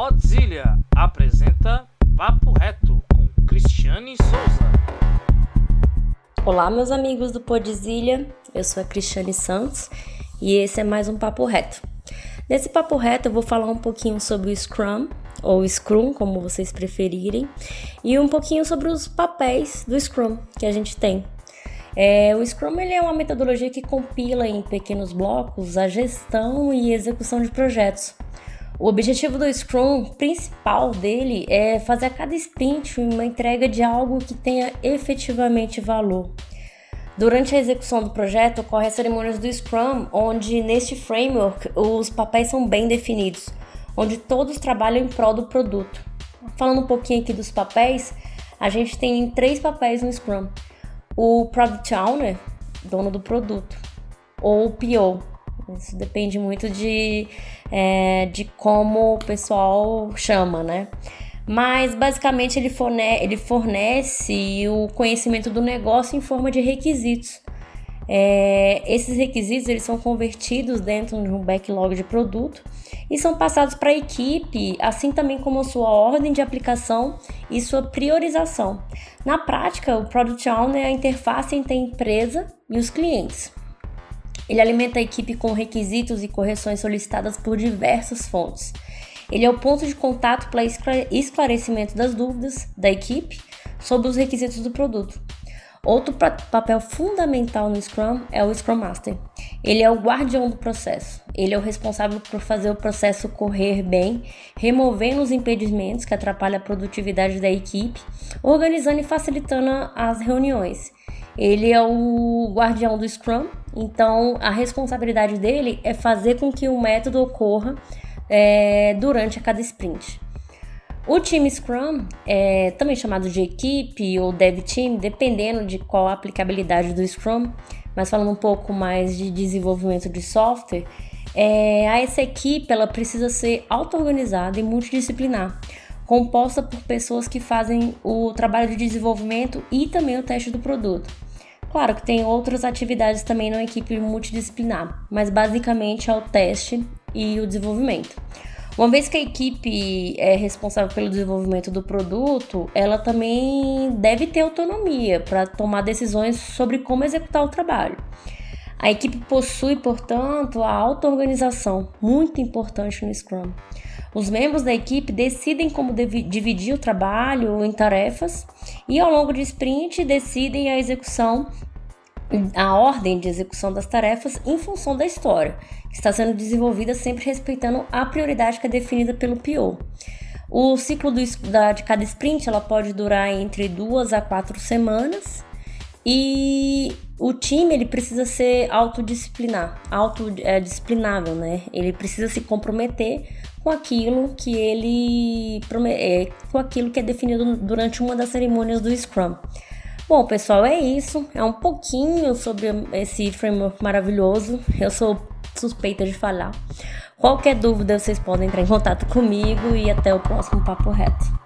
Podzilha apresenta Papo Reto com Cristiane Souza. Olá, meus amigos do Podzilha, eu sou a Cristiane Santos e esse é mais um Papo Reto. Nesse Papo Reto eu vou falar um pouquinho sobre o Scrum, ou Scrum, como vocês preferirem, e um pouquinho sobre os papéis do Scrum que a gente tem. É, o Scrum ele é uma metodologia que compila em pequenos blocos a gestão e execução de projetos o objetivo do Scrum principal dele é fazer a cada sprint uma entrega de algo que tenha efetivamente valor. Durante a execução do projeto, ocorrem as cerimônias do Scrum, onde neste framework os papéis são bem definidos, onde todos trabalham em prol do produto. Falando um pouquinho aqui dos papéis, a gente tem três papéis no Scrum: o Product Owner, dono do produto, ou o PO, isso depende muito de, é, de como o pessoal chama, né? Mas basicamente ele fornece, ele fornece o conhecimento do negócio em forma de requisitos. É, esses requisitos eles são convertidos dentro de um backlog de produto e são passados para a equipe, assim também como sua ordem de aplicação e sua priorização. Na prática, o Product Owner é a interface entre a empresa e os clientes. Ele alimenta a equipe com requisitos e correções solicitadas por diversas fontes. Ele é o ponto de contato para esclarecimento das dúvidas da equipe sobre os requisitos do produto. Outro papel fundamental no Scrum é o Scrum Master. Ele é o guardião do processo. Ele é o responsável por fazer o processo correr bem, removendo os impedimentos que atrapalham a produtividade da equipe, organizando e facilitando as reuniões. Ele é o guardião do Scrum, então a responsabilidade dele é fazer com que o método ocorra é, durante a cada sprint. O time Scrum, é também chamado de equipe ou dev team, dependendo de qual a aplicabilidade do Scrum, mas falando um pouco mais de desenvolvimento de software, é, essa equipe ela precisa ser auto-organizada e multidisciplinar, composta por pessoas que fazem o trabalho de desenvolvimento e também o teste do produto. Claro que tem outras atividades também na equipe multidisciplinar, mas basicamente é o teste e o desenvolvimento. Uma vez que a equipe é responsável pelo desenvolvimento do produto, ela também deve ter autonomia para tomar decisões sobre como executar o trabalho. A equipe possui, portanto, a auto-organização, muito importante no Scrum. Os membros da equipe decidem como dividir o trabalho em tarefas e, ao longo de sprint, decidem a execução, a ordem de execução das tarefas em função da história, que está sendo desenvolvida sempre respeitando a prioridade que é definida pelo PO. O ciclo do, da, de cada sprint ela pode durar entre duas a quatro semanas e o time ele precisa ser autodisciplinar, autodisciplinável, né? Ele precisa se comprometer com aquilo que ele é, com aquilo que é definido durante uma das cerimônias do Scrum. Bom, pessoal, é isso. É um pouquinho sobre esse framework maravilhoso. Eu sou suspeita de falar. Qualquer dúvida, vocês podem entrar em contato comigo e até o próximo Papo Reto.